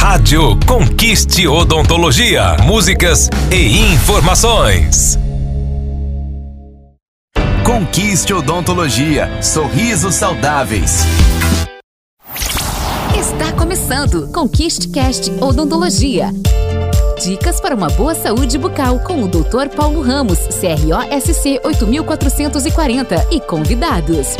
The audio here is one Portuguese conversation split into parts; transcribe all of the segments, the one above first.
Rádio Conquiste Odontologia. Músicas e informações. Conquiste Odontologia. Sorrisos saudáveis. Está começando Conquiste Cast Odontologia. Dicas para uma boa saúde bucal com o Dr. Paulo Ramos, CROSC 8440 e convidados.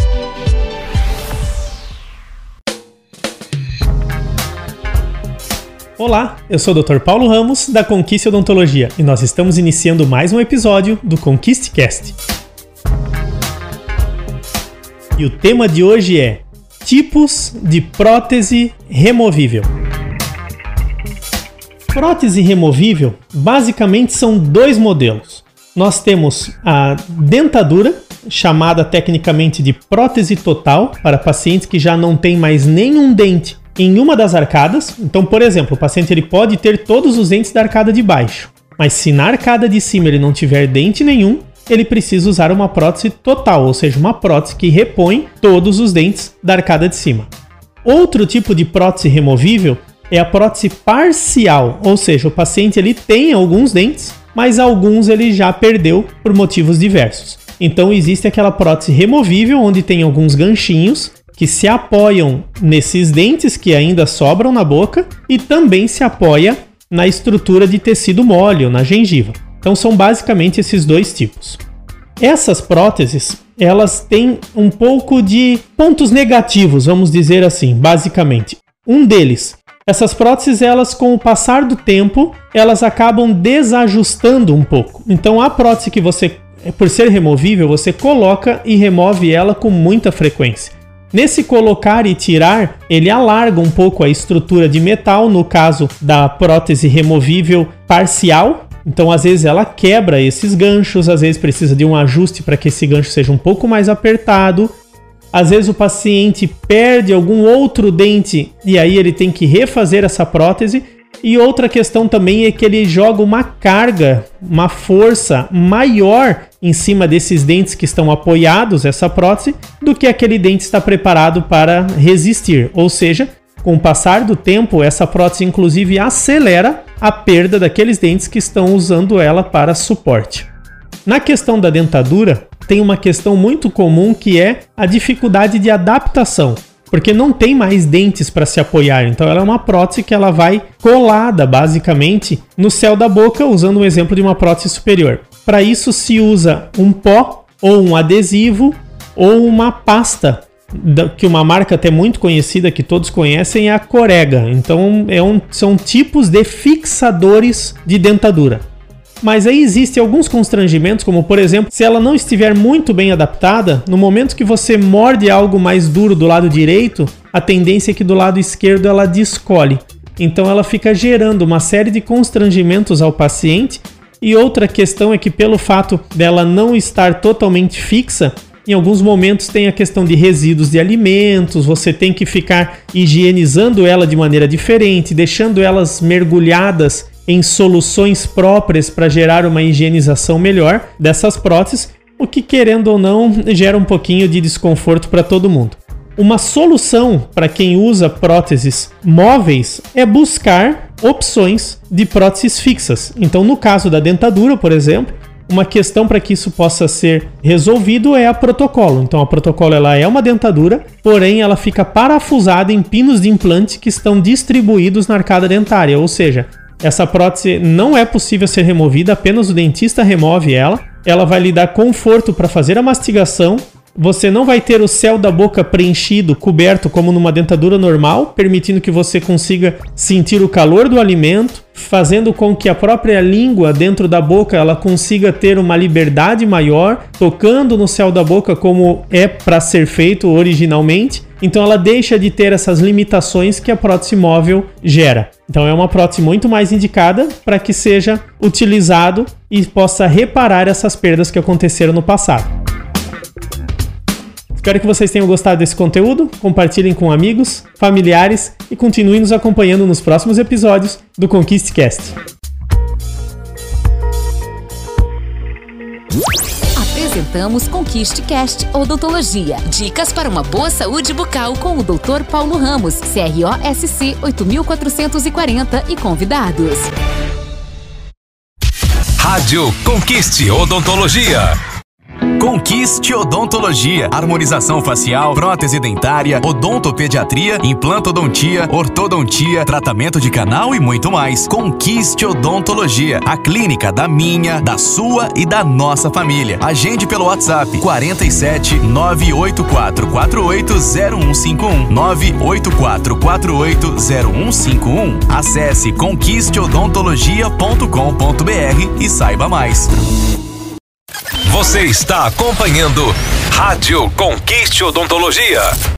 Olá, eu sou o Dr. Paulo Ramos da Conquiste Odontologia e nós estamos iniciando mais um episódio do Conquiste Cast. E o tema de hoje é tipos de prótese removível. Prótese removível basicamente são dois modelos. Nós temos a dentadura, chamada tecnicamente de prótese total, para pacientes que já não têm mais nenhum dente em uma das arcadas. Então, por exemplo, o paciente ele pode ter todos os dentes da arcada de baixo, mas se na arcada de cima ele não tiver dente nenhum, ele precisa usar uma prótese total, ou seja, uma prótese que repõe todos os dentes da arcada de cima. Outro tipo de prótese removível é a prótese parcial, ou seja, o paciente ele tem alguns dentes, mas alguns ele já perdeu por motivos diversos. Então existe aquela prótese removível onde tem alguns ganchinhos que se apoiam nesses dentes que ainda sobram na boca e também se apoia na estrutura de tecido mole ou na gengiva. Então são basicamente esses dois tipos. Essas próteses, elas têm um pouco de pontos negativos, vamos dizer assim, basicamente. Um deles, essas próteses, elas com o passar do tempo, elas acabam desajustando um pouco. Então a prótese que você, por ser removível, você coloca e remove ela com muita frequência. Nesse colocar e tirar, ele alarga um pouco a estrutura de metal, no caso da prótese removível parcial. Então, às vezes, ela quebra esses ganchos, às vezes precisa de um ajuste para que esse gancho seja um pouco mais apertado. Às vezes, o paciente perde algum outro dente e aí ele tem que refazer essa prótese. E outra questão também é que ele joga uma carga, uma força maior em cima desses dentes que estão apoiados, essa prótese, do que aquele dente está preparado para resistir. Ou seja, com o passar do tempo, essa prótese inclusive acelera a perda daqueles dentes que estão usando ela para suporte. Na questão da dentadura, tem uma questão muito comum que é a dificuldade de adaptação porque não tem mais dentes para se apoiar. Então ela é uma prótese que ela vai colada basicamente no céu da boca, usando um exemplo de uma prótese superior. Para isso se usa um pó ou um adesivo ou uma pasta que uma marca até muito conhecida que todos conhecem é a Corega. Então é um, são tipos de fixadores de dentadura. Mas aí existem alguns constrangimentos, como por exemplo, se ela não estiver muito bem adaptada, no momento que você morde algo mais duro do lado direito, a tendência é que do lado esquerdo ela descolhe. Então ela fica gerando uma série de constrangimentos ao paciente. E outra questão é que pelo fato dela não estar totalmente fixa, em alguns momentos tem a questão de resíduos de alimentos, você tem que ficar higienizando ela de maneira diferente, deixando elas mergulhadas em soluções próprias para gerar uma higienização melhor dessas próteses, o que, querendo ou não, gera um pouquinho de desconforto para todo mundo. Uma solução para quem usa próteses móveis é buscar opções de próteses fixas. Então, no caso da dentadura, por exemplo, uma questão para que isso possa ser resolvido é a protocolo. Então, a protocolo ela é uma dentadura, porém ela fica parafusada em pinos de implante que estão distribuídos na arcada dentária, ou seja, essa prótese não é possível ser removida, apenas o dentista remove ela. Ela vai lhe dar conforto para fazer a mastigação. Você não vai ter o céu da boca preenchido, coberto como numa dentadura normal, permitindo que você consiga sentir o calor do alimento, fazendo com que a própria língua dentro da boca ela consiga ter uma liberdade maior, tocando no céu da boca como é para ser feito originalmente. Então ela deixa de ter essas limitações que a prótese móvel gera. Então é uma prótese muito mais indicada para que seja utilizado e possa reparar essas perdas que aconteceram no passado. Espero que vocês tenham gostado desse conteúdo, compartilhem com amigos, familiares e continuem nos acompanhando nos próximos episódios do Conquiste Cast. Apresentamos Conquiste Cast Odontologia. Dicas para uma boa saúde bucal com o Dr. Paulo Ramos, CROSC 8440 e convidados. Rádio Conquiste Odontologia. Conquiste Odontologia. Harmonização facial, prótese dentária, odontopediatria, implantodontia, ortodontia, tratamento de canal e muito mais. Conquiste Odontologia. A clínica da minha, da sua e da nossa família. Agende pelo WhatsApp 47 984 480151 984 480151. Acesse conquisteodontologia.com.br e saiba mais. Você está acompanhando Rádio Conquiste Odontologia.